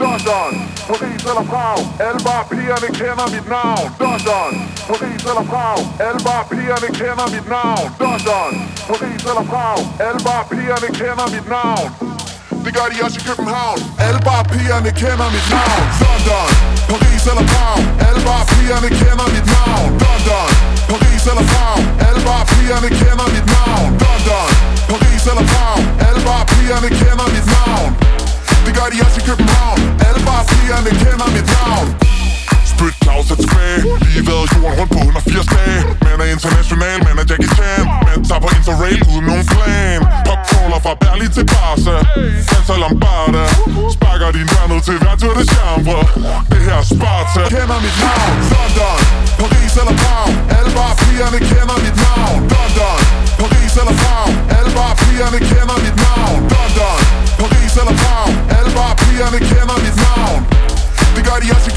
London, Paris eller Prag. Alle bare pigerne kender mit navn. London, Paris eller Prag. Alle bare pigerne kender mit navn. London, Paris eller Prag. Alle bare pigerne kender mit navn. Det gør de også i København. Alle bare pigerne kender mit navn. London, Paris eller Prag. Alle bare pigerne kender mit navn. London, Paris eller Prag. Alle bare pigerne kender mit navn. London, Paris eller Prag. Alle bare pigerne kender mit navn. Det gør de også i København. Alle bare pigerne kender mit navn Spyt Claus er tilbage Lige været jorden rundt på 180 dage. Man er international, man er Jackie Chan. Man tager på interrail uden nogen plan. Popcrawler fra Berlin til Barca. Danser Lombarda. Sparker din dør ned til hver tur det chambre Det her er Sparta. Kender mit navn. London Paris eller Prag. Alle bare pigerne kender mit navn.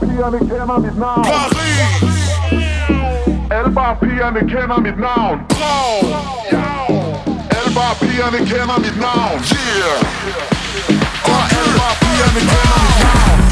PM ik ken hem niet naam. Paris! 11 PM ik ken hem mit naam. Blauw! 11 PM ik ken hem niet naam. Yeah! 11 PM ik ken hem niet naam.